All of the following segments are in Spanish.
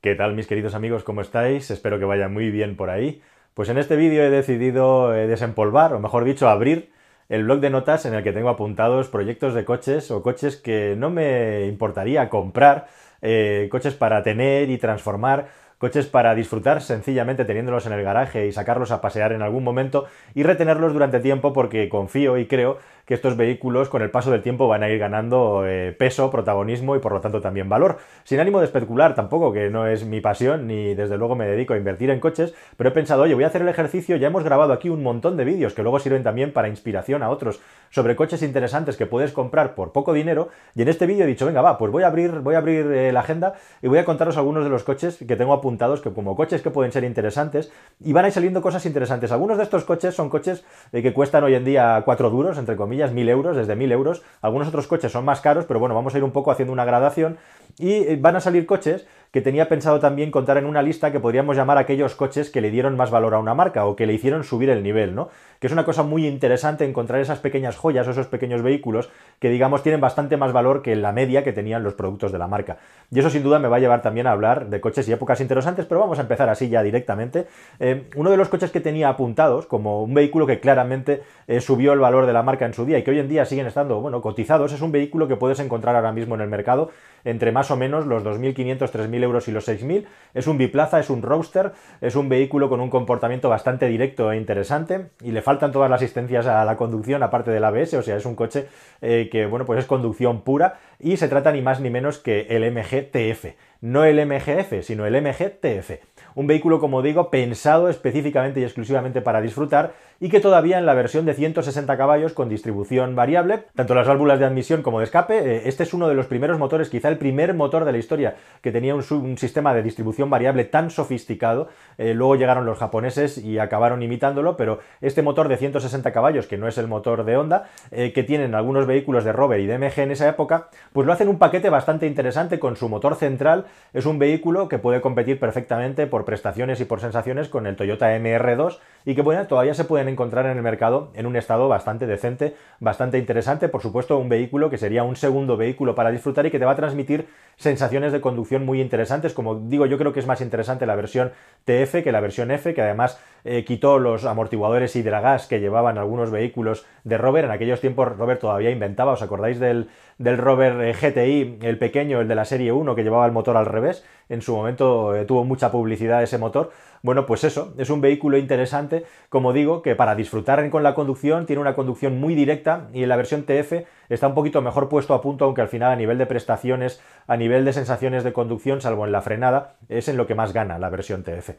¿Qué tal mis queridos amigos? ¿Cómo estáis? Espero que vaya muy bien por ahí. Pues en este vídeo he decidido eh, desempolvar, o mejor dicho, abrir el blog de notas en el que tengo apuntados proyectos de coches o coches que no me importaría comprar, eh, coches para tener y transformar coches para disfrutar sencillamente teniéndolos en el garaje y sacarlos a pasear en algún momento y retenerlos durante tiempo porque confío y creo que estos vehículos con el paso del tiempo van a ir ganando eh, peso, protagonismo y por lo tanto también valor. Sin ánimo de especular tampoco, que no es mi pasión ni desde luego me dedico a invertir en coches, pero he pensado, oye, voy a hacer el ejercicio, ya hemos grabado aquí un montón de vídeos que luego sirven también para inspiración a otros sobre coches interesantes que puedes comprar por poco dinero y en este vídeo he dicho, venga, va, pues voy a abrir, voy a abrir eh, la agenda y voy a contaros algunos de los coches que tengo apuntados que como coches que pueden ser interesantes y van a ir saliendo cosas interesantes. Algunos de estos coches son coches eh, que cuestan hoy en día 4 duros, entre comillas, mil euros, desde mil euros. Algunos otros coches son más caros, pero bueno, vamos a ir un poco haciendo una gradación. Y eh, van a salir coches que tenía pensado también contar en una lista que podríamos llamar aquellos coches que le dieron más valor a una marca o que le hicieron subir el nivel, ¿no? Que es una cosa muy interesante encontrar esas pequeñas joyas o esos pequeños vehículos que digamos tienen bastante más valor que la media que tenían los productos de la marca. Y eso sin duda me va a llevar también a hablar de coches y épocas interesantes, pero vamos a empezar así ya directamente. Eh, uno de los coches que tenía apuntados como un vehículo que claramente eh, subió el valor de la marca en su día y que hoy en día siguen estando, bueno, cotizados, es un vehículo que puedes encontrar ahora mismo en el mercado entre más o menos los 2.500, 3.000 euros y los 6.000. Es un biplaza, es un roadster, es un vehículo con un comportamiento bastante directo e interesante y le faltan todas las asistencias a la conducción aparte del ABS, o sea, es un coche eh, que, bueno, pues es conducción pura y se trata ni más ni menos que el MG TF. No el MGF, sino el MG TF. Un vehículo, como digo, pensado específicamente y exclusivamente para disfrutar y que todavía en la versión de 160 caballos con distribución variable, tanto las válvulas de admisión como de escape, eh, este es uno de los primeros motores, quizá el primer motor de la historia que tenía un, sistema de distribución variable tan sofisticado. Eh, luego llegaron los japoneses y acabaron imitándolo, pero este motor de 160 caballos, que no es el motor de Honda, eh, que tienen algunos vehículos de Rover y de MG en esa época, pues lo hacen un paquete bastante interesante con su motor central. Es un vehículo que puede competir perfectamente por prestaciones y por sensaciones con el Toyota MR2 y que bueno, todavía se pueden encontrar en el mercado en un estado bastante decente, bastante interesante. Por supuesto, un vehículo que sería un segundo vehículo para disfrutar y que te va a transmitir sensaciones de conducción muy interesantes. Como digo, yo creo que es más interesante la versión TF que la versión F, que además eh, quitó los amortiguadores hidragas que llevaban algunos vehículos de Rover. En aquellos tiempos Rover todavía inventaba, ¿os acordáis del, del Rover eh, GTI, el pequeño, el de la serie 1, que llevaba el motor al revés? En su momento eh, tuvo mucha publicidad ese motor. Bueno, pues eso, es un vehículo interesante, como digo, que para disfrutar con la conducción tiene una conducción muy directa y en la versión TF está un poquito mejor puesto a punto, aunque al final a nivel de prestaciones, a nivel de sensaciones de conducción, salvo en la frenada, es en lo que más gana la versión TF.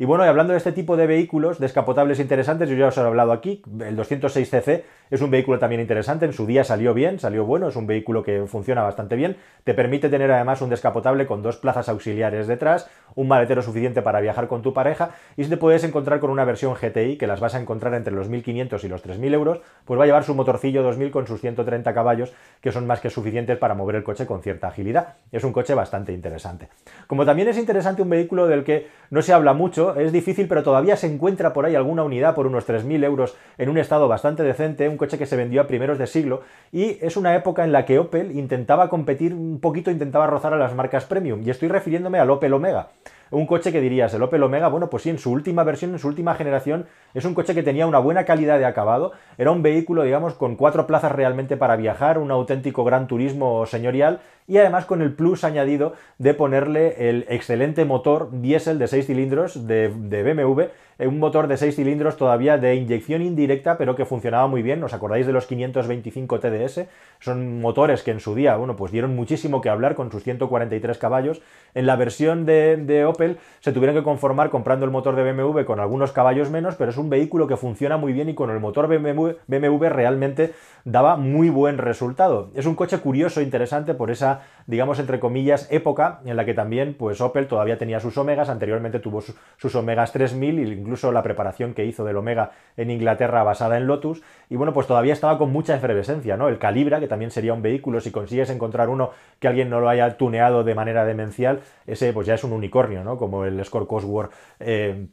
Y bueno, y hablando de este tipo de vehículos descapotables interesantes, yo ya os he hablado aquí, el 206cc es un vehículo también interesante, en su día salió bien, salió bueno, es un vehículo que funciona bastante bien, te permite tener además un descapotable con dos plazas auxiliares detrás, un maletero suficiente para viajar con tu pareja, y si te puedes encontrar con una versión GTI, que las vas a encontrar entre los 1.500 y los 3.000 euros, pues va a llevar su motorcillo 2000 con sus 130 caballos, que son más que suficientes para mover el coche con cierta agilidad. Es un coche bastante interesante. Como también es interesante un vehículo del que no se habla mucho, es difícil, pero todavía se encuentra por ahí alguna unidad por unos 3.000 euros en un estado bastante decente, un coche que se vendió a primeros de siglo, y es una época en la que Opel intentaba competir un poquito, intentaba rozar a las marcas premium, y estoy refiriéndome al Opel Omega un coche que dirías, el Opel Omega, bueno, pues sí, en su última versión, en su última generación, es un coche que tenía una buena calidad de acabado, era un vehículo, digamos, con cuatro plazas realmente para viajar, un auténtico gran turismo señorial y además con el plus añadido de ponerle el excelente motor diésel de 6 cilindros de, de BMW un motor de 6 cilindros todavía de inyección indirecta, pero que funcionaba muy bien. ¿Os acordáis de los 525 TDS? Son motores que en su día, bueno, pues dieron muchísimo que hablar con sus 143 caballos. En la versión de, Opel se tuvieron que conformar comprando el motor de BMW con algunos caballos menos, pero es un vehículo que funciona muy bien y con el motor BMW, BMW realmente daba muy buen resultado. Es un coche curioso, interesante por esa, digamos, entre comillas, época en la que también, pues Opel todavía tenía sus Omegas, anteriormente tuvo sus, sus Omegas 3000 y incluso la preparación que hizo del Omega en Inglaterra basada en Lotus, y bueno, pues todavía estaba con mucha efervescencia, ¿no? El Calibra, que también sería un vehículo, si consigues encontrar uno que alguien no lo haya tuneado de manera demencial, ese pues ya es un unicornio, ¿no? Como el Escort Cosworth eh,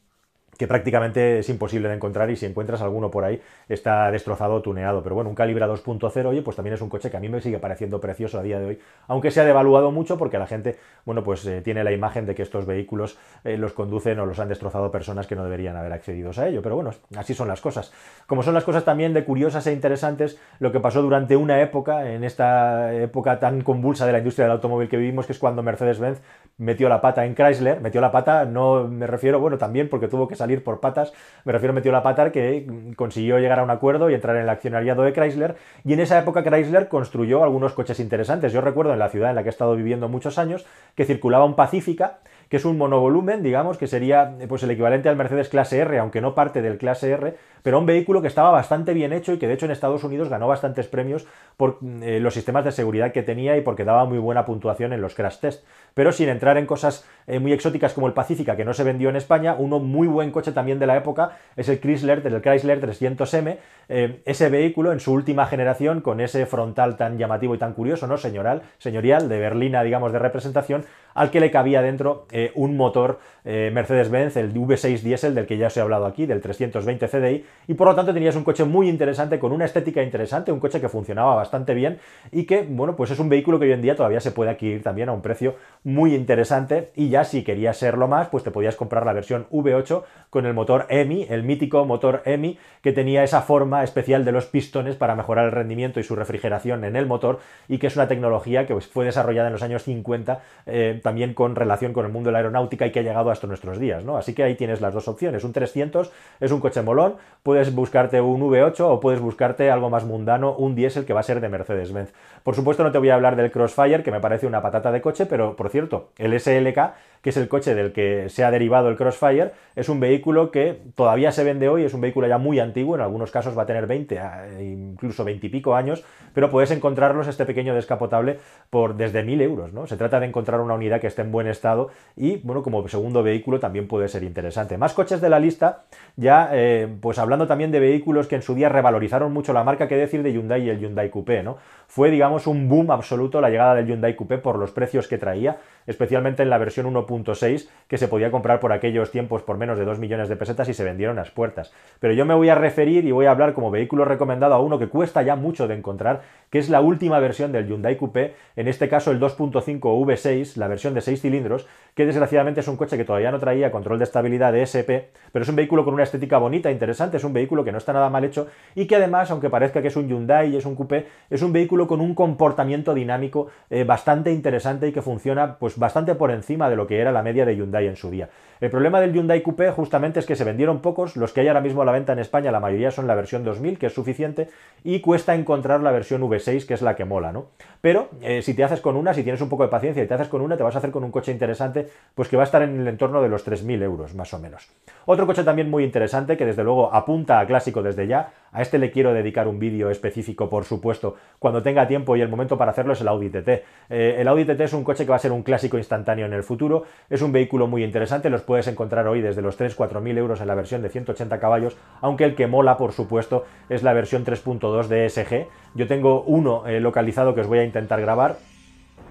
que prácticamente es imposible de encontrar y si encuentras alguno por ahí está destrozado tuneado. Pero bueno, un Calibra 2.0, oye, pues también es un coche que a mí me sigue pareciendo precioso a día de hoy, aunque se ha devaluado mucho porque la gente, bueno, pues eh, tiene la imagen de que estos vehículos eh, los conducen o los han destrozado personas que no deberían haber accedido a ello. Pero bueno, así son las cosas. Como son las cosas también de curiosas e interesantes, lo que pasó durante una época, en esta época tan convulsa de la industria del automóvil que vivimos, que es cuando Mercedes-Benz metió la pata en Chrysler, metió la pata, no me refiero, bueno, también porque tuvo que salir por patas, me refiero metió la pata que consiguió llegar a un acuerdo y entrar en el accionariado de Chrysler, y en esa época Chrysler construyó algunos coches interesantes. Yo recuerdo en la ciudad en la que he estado viviendo muchos años que circulaba un Pacífica, que es un monovolumen, digamos, que sería pues, el equivalente al Mercedes clase R, aunque no parte del clase R, pero un vehículo que estaba bastante bien hecho y que de hecho en Estados Unidos ganó bastantes premios por eh, los sistemas de seguridad que tenía y porque daba muy buena puntuación en los crash test. Pero sin entrar en cosas eh, muy exóticas como el Pacífica, que no se vendió en España, uno muy buen coche también de la época es el Chrysler, del Chrysler 300M, eh, ese vehículo en su última generación, con ese frontal tan llamativo y tan curioso, ¿no? Señoral, señorial, de berlina, digamos, de representación, al que le cabía dentro un motor Mercedes-Benz, el V6 Diesel, del que ya os he hablado aquí, del 320 CDI, y por lo tanto tenías un coche muy interesante, con una estética interesante, un coche que funcionaba bastante bien y que, bueno, pues es un vehículo que hoy en día todavía se puede adquirir también a un precio muy interesante y ya si querías serlo más, pues te podías comprar la versión V8 con el motor EMI, el mítico motor EMI, que tenía esa forma especial de los pistones para mejorar el rendimiento y su refrigeración en el motor y que es una tecnología que pues, fue desarrollada en los años 50 eh, también con relación con el mundo de la aeronáutica y que ha llegado hasta nuestros días, ¿no? Así que ahí tienes las dos opciones. Un 300 es un coche molón, puedes buscarte un V8 o puedes buscarte algo más mundano, un diésel que va a ser de Mercedes-Benz. Por supuesto no te voy a hablar del Crossfire, que me parece una patata de coche, pero por cierto, el SLK que es el coche del que se ha derivado el Crossfire, es un vehículo que todavía se vende hoy, es un vehículo ya muy antiguo, en algunos casos va a tener 20, incluso 20 y pico años, pero puedes encontrarlos este pequeño descapotable por desde 1000 euros, ¿no? Se trata de encontrar una unidad que esté en buen estado y, bueno, como segundo vehículo también puede ser interesante. Más coches de la lista, ya, eh, pues hablando también de vehículos que en su día revalorizaron mucho la marca, que decir de Hyundai y el Hyundai Coupé, ¿no? Fue, digamos, un boom absoluto la llegada del Hyundai Coupé por los precios que traía, especialmente en la versión 1.6, que se podía comprar por aquellos tiempos por menos de 2 millones de pesetas y se vendieron las puertas. Pero yo me voy a referir y voy a hablar como vehículo recomendado a uno que cuesta ya mucho de encontrar, que es la última versión del Hyundai Coupé, en este caso el 2.5 V6, la versión de 6 cilindros, que desgraciadamente es un coche que todavía no traía control de estabilidad de SP, pero es un vehículo con una estética bonita, interesante, es un vehículo que no está nada mal hecho y que además, aunque parezca que es un Hyundai y es un coupé, es un vehículo con un comportamiento dinámico eh, bastante interesante y que funciona pues bastante por encima de lo que era la media de Hyundai en su día. El problema del Hyundai Coupé justamente es que se vendieron pocos, los que hay ahora mismo a la venta en España la mayoría son la versión 2000, que es suficiente, y cuesta encontrar la versión V6, que es la que mola, ¿no? Pero eh, si te haces con una, si tienes un poco de paciencia y te haces con una, te vas a hacer con un coche interesante, pues que va a estar en el entorno de los 3.000 euros, más o menos. Otro coche también muy interesante, que desde luego apunta a clásico desde ya, a este le quiero dedicar un vídeo específico, por supuesto, cuando tenga tiempo y el momento para hacerlo es el Audi TT. Eh, el Audi TT es un coche que va a ser un clásico instantáneo en el futuro, es un vehículo muy interesante, los puedes encontrar hoy desde los 3-4.000 euros en la versión de 180 caballos, aunque el que mola, por supuesto, es la versión 3.2 de SG. Yo tengo uno eh, localizado que os voy a intentar grabar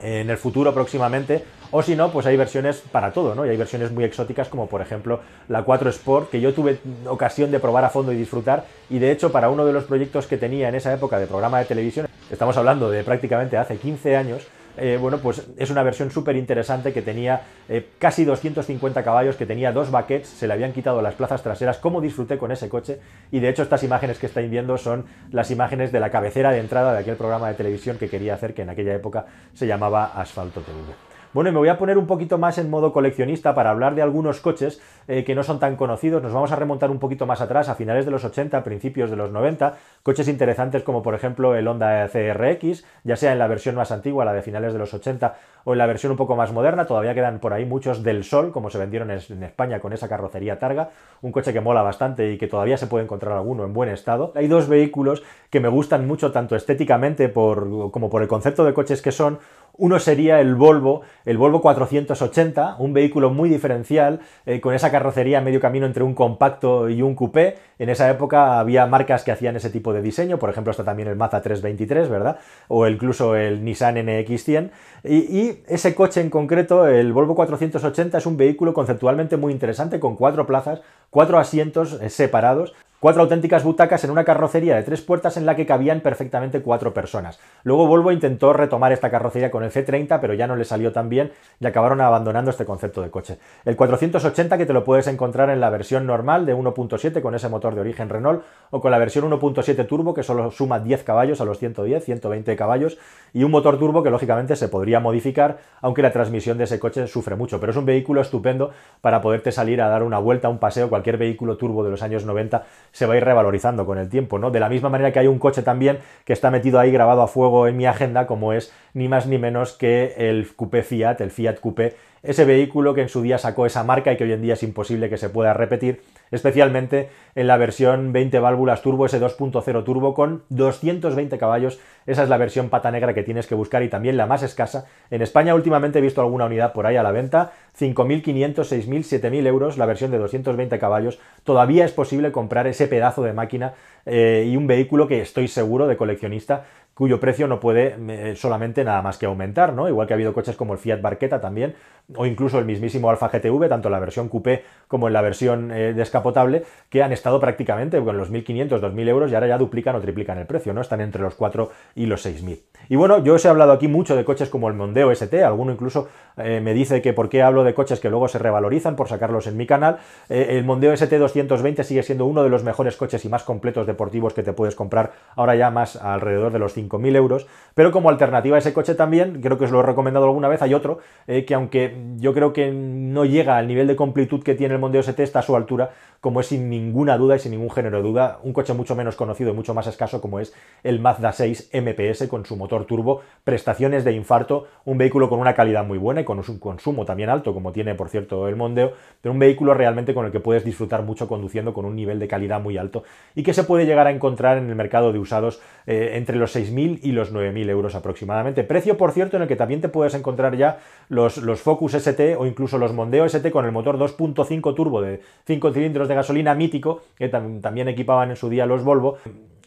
en el futuro próximamente, o si no, pues hay versiones para todo, ¿no? Y hay versiones muy exóticas como por ejemplo la 4 Sport, que yo tuve ocasión de probar a fondo y disfrutar, y de hecho para uno de los proyectos que tenía en esa época de programa de televisión, estamos hablando de prácticamente hace 15 años, eh, bueno, pues es una versión súper interesante que tenía eh, casi 250 caballos, que tenía dos baquets, se le habían quitado las plazas traseras, cómo disfruté con ese coche, y de hecho estas imágenes que estáis viendo son las imágenes de la cabecera de entrada de aquel programa de televisión que quería hacer, que en aquella época se llamaba Asfalto TV. Bueno, y me voy a poner un poquito más en modo coleccionista para hablar de algunos coches eh, que no son tan conocidos. Nos vamos a remontar un poquito más atrás, a finales de los 80, principios de los 90. Coches interesantes como por ejemplo el Honda CRX, ya sea en la versión más antigua, la de finales de los 80, o en la versión un poco más moderna. Todavía quedan por ahí muchos del Sol, como se vendieron en España con esa carrocería Targa. Un coche que mola bastante y que todavía se puede encontrar alguno en buen estado. Hay dos vehículos que me gustan mucho, tanto estéticamente como por el concepto de coches que son. Uno sería el Volvo, el Volvo 480, un vehículo muy diferencial, eh, con esa carrocería medio camino entre un compacto y un coupé. En esa época había marcas que hacían ese tipo de diseño, por ejemplo está también el Mazda 323, ¿verdad? O incluso el Nissan NX100. Y, y ese coche en concreto, el Volvo 480, es un vehículo conceptualmente muy interesante, con cuatro plazas, cuatro asientos eh, separados, Cuatro auténticas butacas en una carrocería de tres puertas en la que cabían perfectamente cuatro personas. Luego Volvo intentó retomar esta carrocería con el C30, pero ya no le salió tan bien y acabaron abandonando este concepto de coche. El 480 que te lo puedes encontrar en la versión normal de 1.7 con ese motor de origen Renault o con la versión 1.7 turbo que solo suma 10 caballos a los 110, 120 caballos y un motor turbo que lógicamente se podría modificar, aunque la transmisión de ese coche sufre mucho, pero es un vehículo estupendo para poderte salir a dar una vuelta, un paseo, cualquier vehículo turbo de los años 90 se va a ir revalorizando con el tiempo, ¿no? De la misma manera que hay un coche también que está metido ahí grabado a fuego en mi agenda, como es ni más ni menos que el Coupé Fiat, el Fiat Coupé, ese vehículo que en su día sacó esa marca y que hoy en día es imposible que se pueda repetir, especialmente en la versión 20 válvulas turbo, ese 2.0 turbo con 220 caballos. Esa es la versión pata negra que tienes que buscar y también la más escasa. En España últimamente he visto alguna unidad por ahí a la venta, 5.500, 6.000, 7.000 euros, la versión de 220 caballos. Todavía es posible comprar ese pedazo de máquina eh, y un vehículo que estoy seguro de coleccionista cuyo precio no puede eh, solamente nada más que aumentar, ¿no? Igual que ha habido coches como el Fiat Barqueta también, o incluso el mismísimo Alfa GTV, tanto en la versión coupé como en la versión eh, descapotable, que han estado prácticamente con los 1.500, 2.000 euros y ahora ya duplican o triplican el precio, ¿no? Están entre los 4 y los 6.000. Y bueno, yo os he hablado aquí mucho de coches como el Mondeo ST, alguno incluso me dice que por qué hablo de coches que luego se revalorizan por sacarlos en mi canal. el Mondeo ST 220 sigue siendo uno de los mejores coches y más completos deportivos que te puedes comprar ahora ya más alrededor de los 5.000 euros, pero como alternativa a ese coche también, creo que os lo he recomendado alguna vez, hay otro eh, que aunque yo creo que no llega al nivel de completud que tiene el Mondeo ST, está a su altura, como es sin ninguna duda y sin ningún género de duda, un coche mucho menos conocido y mucho más escaso como es el Mazda 6 MPS con su motor turbo, prestaciones de infarto, un vehículo con una calidad muy buena y con un consumo también alto, como tiene por cierto el Mondeo, pero un vehículo realmente con el que puedes disfrutar mucho conduciendo con un nivel de calidad muy alto y que se puede llegar a encontrar en el mercado de usados eh, entre los 6.000 y los 9.000 euros aproximadamente. Precio, por cierto, en el que también te puedes encontrar ya los, los Focus ST o incluso los Mondeo ST con el motor 2.5 turbo de 5 cilindros de gasolina mítico, que también equipaban en su día los Volvo.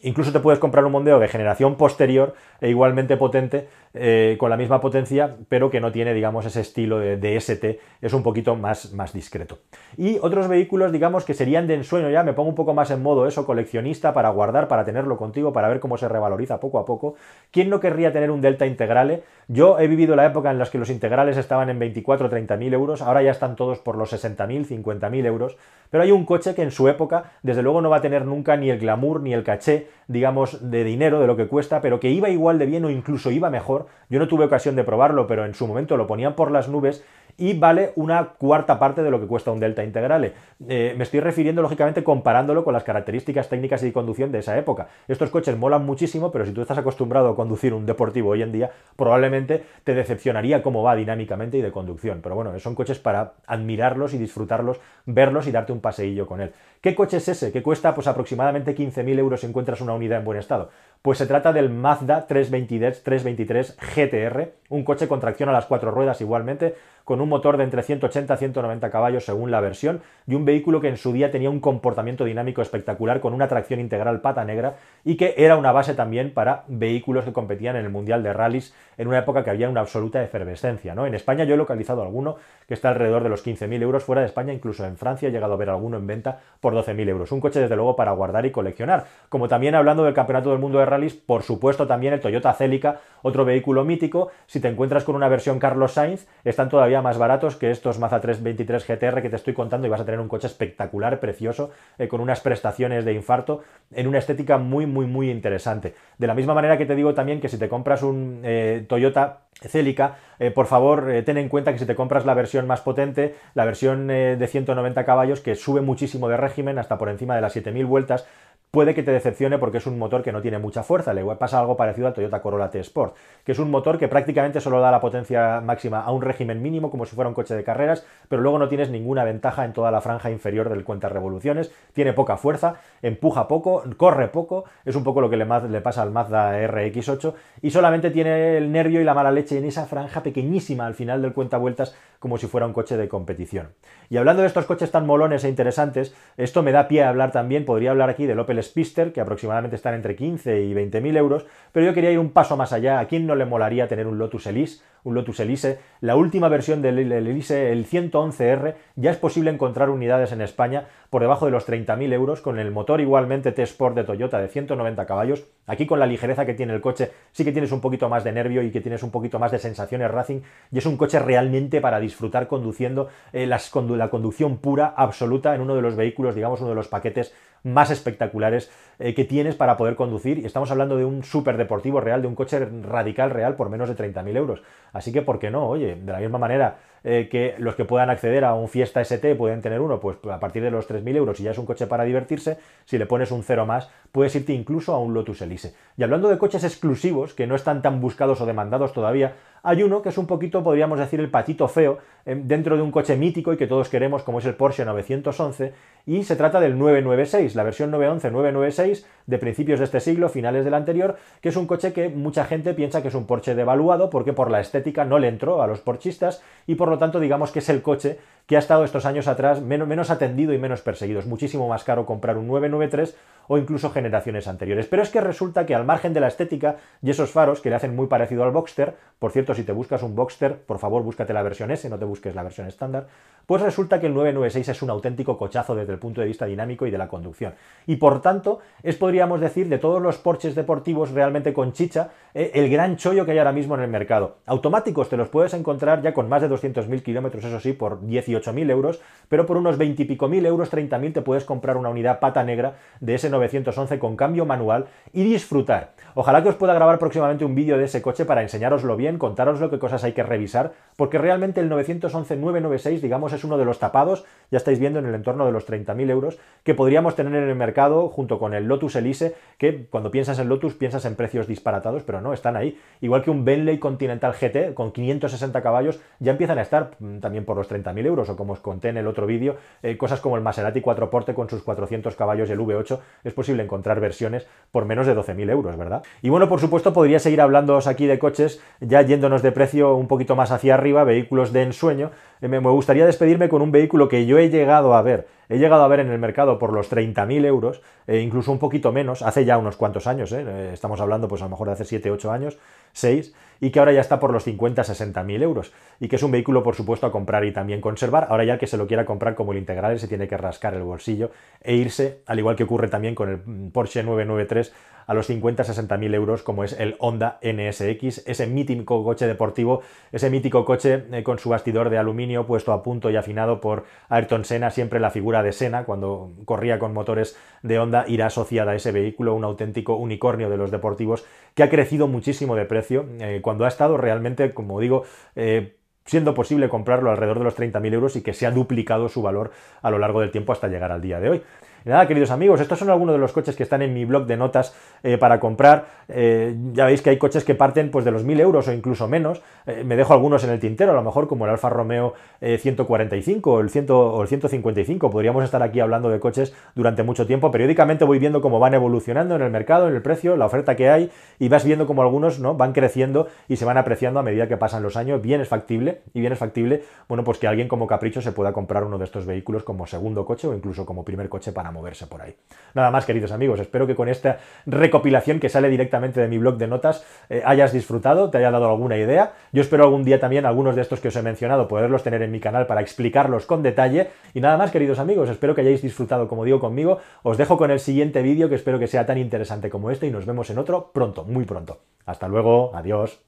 Incluso te puedes comprar un Mondeo de generación posterior e igualmente potente, eh, con la misma potencia, pero que no tiene, digamos, ese estilo de, ST, es un poquito más, más discreto. Y otros vehículos, digamos, que serían de ensueño ya, me pongo un poco más en modo eso, coleccionista, para guardar, para tenerlo contigo, para ver cómo se revaloriza poco a poco. ¿Quién no querría tener un Delta Integrale? Yo he vivido la época en la que los integrales estaban en 24 o 30 mil euros, ahora ya están todos por los 60 mil, 50 mil euros, pero hay un coche que en su época, desde luego, no va a tener nunca ni el glamour ni el caché, digamos, de dinero, de lo que cuesta, pero que iba igual de bien o incluso iba mejor. Yo no tuve ocasión de probarlo, pero en su momento lo ponían por las nubes y vale una cuarta parte de lo que cuesta un Delta Integrale. Eh, me estoy refiriendo, lógicamente, comparándolo con las características técnicas y de conducción de esa época. Estos coches molan muchísimo, pero si tú estás acostumbrado a conducir un deportivo hoy en día, probablemente te decepcionaría cómo va dinámicamente y de conducción. Pero bueno, son coches para admirarlos y disfrutarlos, verlos y darte un paseillo con él. ¿Qué coche es ese? Que cuesta pues aproximadamente 15.000 euros si encuentras una unidad en buen estado. Pues se trata del Mazda 323, 323 GTR, un coche con tracción a las cuatro ruedas igualmente, con un motor de entre 180 y 190 caballos según la versión, y un vehículo que en su día tenía un comportamiento dinámico espectacular con una tracción integral pata negra y que era una base también para vehículos que competían en el Mundial de Rallys en una época que había una absoluta efervescencia. ¿no? En España yo he localizado alguno que está alrededor de los 15.000 euros, fuera de España incluso en Francia he llegado a ver alguno en venta por 12.000 euros. Un coche desde luego para guardar y coleccionar. Como también hablando del Campeonato del Mundo de Rallys, por supuesto también el Toyota Celica, otro vehículo mítico. Si te encuentras con una versión Carlos Sainz, están todavía más baratos que estos Mazda 323 GTR que te estoy contando y vas a tener un coche espectacular, precioso, eh, con unas prestaciones de infarto, en una estética muy, muy, muy interesante. De la misma manera que te digo también que si te compras un eh, Toyota Celica, eh, por favor, ten en cuenta que si te compras la versión más potente, la versión de 190 caballos, que sube muchísimo de régimen, hasta por encima de las 7000 vueltas, puede que te decepcione porque es un motor que no tiene mucha fuerza. Le pasa algo parecido al Toyota Corolla T Sport, que es un motor que prácticamente solo da la potencia máxima a un régimen mínimo, como si fuera un coche de carreras, pero luego no tienes ninguna ventaja en toda la franja inferior del cuenta revoluciones. Tiene poca fuerza, empuja poco, corre poco, es un poco lo que le, le pasa al Mazda RX8, y solamente tiene el nervio y la mala leche en esa franja pequeñísima al final del cuenta vueltas, como si fuera un coche de competición. Y hablando de estos coches tan molones e interesantes, esto me da pie a hablar también, podría hablar aquí del Opel Spister, que aproximadamente están entre 15 y 20 mil euros, pero yo quería ir un paso más allá. ¿A quién no le molaría tener un Lotus Elise? Un Lotus Elise. La última versión del Elise, el 111R, ya es posible encontrar unidades en España por debajo de los 30.000 euros, con el motor igualmente T-Sport de Toyota de 190 caballos. Aquí con la ligereza que tiene el coche, sí que tienes un poquito más de nervio y que tienes un poquito más de sensaciones racing, y es un coche realmente para disfrutar conduciendo eh, la conducción pura, absoluta, en uno de los vehículos, digamos, uno de los paquetes más espectaculares eh, que tienes para poder conducir. Y estamos hablando de un deportivo real, de un coche radical real por menos de 30.000 euros. Así que, ¿por qué no? Oye, de la misma manera eh, que los que puedan acceder a un Fiesta ST pueden tener uno, pues a partir de los 3.000 euros y ya es un coche para divertirse, si le pones un cero más, puedes irte incluso a un Lotus Elise. Y hablando de coches exclusivos, que no están tan buscados o demandados todavía, hay uno que es un poquito, podríamos decir, el patito feo dentro de un coche mítico y que todos queremos, como es el Porsche 911, y se trata del 996, la versión 911-996 de principios de este siglo, finales del anterior, que es un coche que mucha gente piensa que es un Porsche devaluado porque por la estética no le entró a los porchistas y por lo tanto digamos que es el coche que ha estado estos años atrás menos, atendido y menos perseguido. Es muchísimo más caro comprar un 993 o incluso generaciones anteriores. Pero es que resulta que al margen de la estética y esos faros que le hacen muy parecido al Boxster, por cierto, si te buscas un Boxster, por favor búscate la versión S, no te busques la versión estándar, pues resulta que el 996 es un auténtico cochazo desde el punto de vista dinámico y de la conducción. Y por tanto, es podríamos decir de todos los Porsches deportivos realmente con chicha, eh, el gran chollo que hay ahora mismo en el mercado. Automáticos te los puedes encontrar ya con más de 200.000 kilómetros, eso sí, por 18.000 euros, pero por unos 20 y pico mil euros, 30.000, te puedes comprar una unidad pata negra de ese 911 con cambio manual y disfrutar. Ojalá que os pueda grabar próximamente un vídeo de ese coche para enseñároslo bien, lo qué cosas hay que revisar, porque realmente el 911-996, digamos, es uno de los tapados, ya estáis viendo en el entorno de los 30.000 euros, que podríamos tener en el mercado junto con el Lotus Elise, que cuando piensas en Lotus piensas en precios disparatados, pero no, están ahí. Igual que un Bentley Continental GT con 560 caballos, ya empiezan a estar mm, también por los 30.000 euros, o como os conté en el otro vídeo, eh, cosas como el Maserati 4 Porte con sus 400 caballos y el V8, es posible encontrar versiones por menos de 12.000 euros, ¿verdad? Y bueno, por supuesto, podría seguir hablándoos aquí de coches, ya yéndonos de precio un poquito más hacia arriba, vehículos de ensueño. Eh, me gustaría despedirme con un vehículo que yo he llegado a ver he llegado a ver en el mercado por los 30.000 euros, e incluso un poquito menos, hace ya unos cuantos años, ¿eh? Estamos hablando pues a lo mejor de hace 7, 8 años, 6, y que ahora ya está por los 50, 60.000 euros, y que es un vehículo por supuesto a comprar y también conservar, ahora ya que se lo quiera comprar como el integral se tiene que rascar el bolsillo e irse, al igual que ocurre también con el Porsche 993, a los 50, 60.000 euros como es el Honda NSX, ese mítico coche deportivo, ese mítico coche eh, con su bastidor de aluminio puesto a punto y afinado por Ayrton Senna, siempre la figura de Senna, cuando corría con motores de Honda, irá asociada a ese vehículo, un auténtico unicornio de los deportivos, que ha crecido muchísimo de precio, eh, cuando ha estado realmente, como digo, eh, siendo posible comprarlo alrededor de los 30.000 euros y que se ha duplicado su valor a lo largo del tiempo hasta llegar al día de hoy nada, queridos amigos, estos son algunos de los coches que están en mi blog de notas eh, para comprar. Eh, ya veis que hay coches que parten pues, de los 1000 euros o incluso menos. Eh, me dejo algunos en el tintero, a lo mejor como el Alfa Romeo 145 o el, 100, o el 155. Podríamos estar aquí hablando de coches durante mucho tiempo. Periódicamente voy viendo cómo van evolucionando en el mercado, en el precio, la oferta que hay y vas viendo cómo algunos ¿no? van creciendo y se van apreciando a medida que pasan los años. Bien es factible y bien es factible, bueno, pues que alguien como Capricho se pueda comprar uno de estos vehículos como segundo coche o incluso como primer coche para moverse por ahí. Nada más, queridos amigos, espero que con esta recopilación que sale directamente de mi blog de notas eh, hayas disfrutado, te haya dado alguna idea. Yo espero algún día también algunos de estos que os he mencionado poderlos tener en mi canal para explicarlos con detalle. Y nada más, queridos amigos, espero que hayáis disfrutado como digo conmigo. Os dejo con el siguiente vídeo que espero que sea tan interesante como este y nos vemos en otro pronto, muy pronto. Hasta luego, adiós.